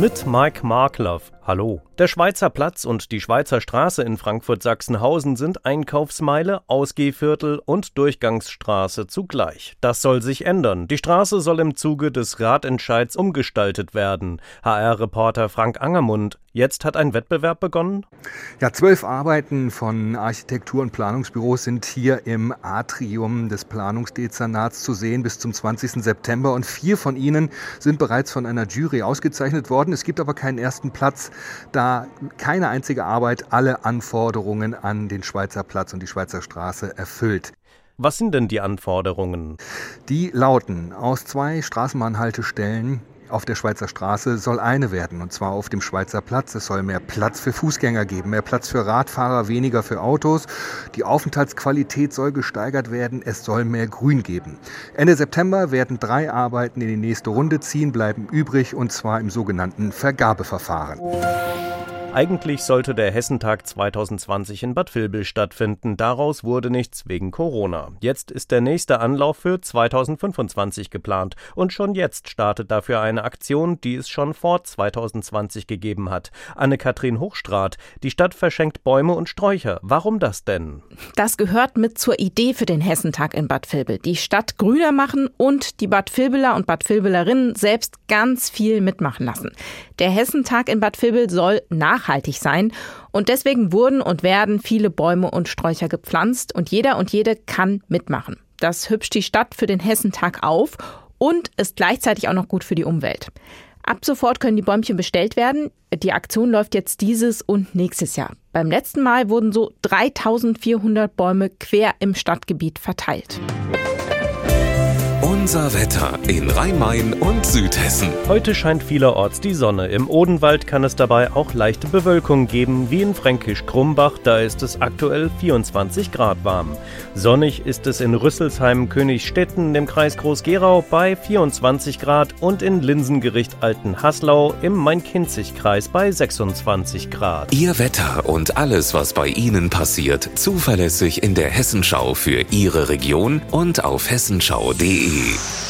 Mit Mike Markloff. Hallo. Der Schweizer Platz und die Schweizer Straße in Frankfurt-Sachsenhausen sind Einkaufsmeile, Ausgehviertel und Durchgangsstraße zugleich. Das soll sich ändern. Die Straße soll im Zuge des Ratentscheids umgestaltet werden. HR-Reporter Frank Angermund. Jetzt hat ein Wettbewerb begonnen? Ja, zwölf Arbeiten von Architektur- und Planungsbüros sind hier im Atrium des Planungsdezernats zu sehen bis zum 20. September und vier von ihnen sind bereits von einer Jury ausgezeichnet worden. Es gibt aber keinen ersten Platz, da keine einzige Arbeit alle Anforderungen an den Schweizer Platz und die Schweizer Straße erfüllt. Was sind denn die Anforderungen? Die lauten aus zwei Straßenbahnhaltestellen auf der Schweizer Straße soll eine werden, und zwar auf dem Schweizer Platz. Es soll mehr Platz für Fußgänger geben, mehr Platz für Radfahrer, weniger für Autos. Die Aufenthaltsqualität soll gesteigert werden, es soll mehr Grün geben. Ende September werden drei Arbeiten in die nächste Runde ziehen, bleiben übrig, und zwar im sogenannten Vergabeverfahren. Eigentlich sollte der Hessentag 2020 in Bad Vilbel stattfinden. Daraus wurde nichts wegen Corona. Jetzt ist der nächste Anlauf für 2025 geplant. Und schon jetzt startet dafür eine Aktion, die es schon vor 2020 gegeben hat. Anne-Kathrin Hochstrat. Die Stadt verschenkt Bäume und Sträucher. Warum das denn? Das gehört mit zur Idee für den Hessentag in Bad Vilbel. Die Stadt grüner machen und die Bad Vilbeler und Bad Vilbelerinnen selbst ganz viel mitmachen lassen. Der Hessentag in Bad Vilbel soll nach nachhaltig sein. Und deswegen wurden und werden viele Bäume und Sträucher gepflanzt und jeder und jede kann mitmachen. Das hübscht die Stadt für den Hessentag auf und ist gleichzeitig auch noch gut für die Umwelt. Ab sofort können die Bäumchen bestellt werden. Die Aktion läuft jetzt dieses und nächstes Jahr. Beim letzten Mal wurden so 3400 Bäume quer im Stadtgebiet verteilt. Unser Wetter in Rhein-Main und Südhessen. Heute scheint vielerorts die Sonne. Im Odenwald kann es dabei auch leichte Bewölkung geben, wie in Fränkisch-Krumbach. Da ist es aktuell 24 Grad warm. Sonnig ist es in Rüsselsheim, Königstetten, im Kreis Groß-Gerau bei 24 Grad und in Linsengericht Alten-Haslau im Main-Kinzig-Kreis bei 26 Grad. Ihr Wetter und alles, was bei Ihnen passiert, zuverlässig in der Hessenschau für Ihre Region und auf hessenschau.de. State.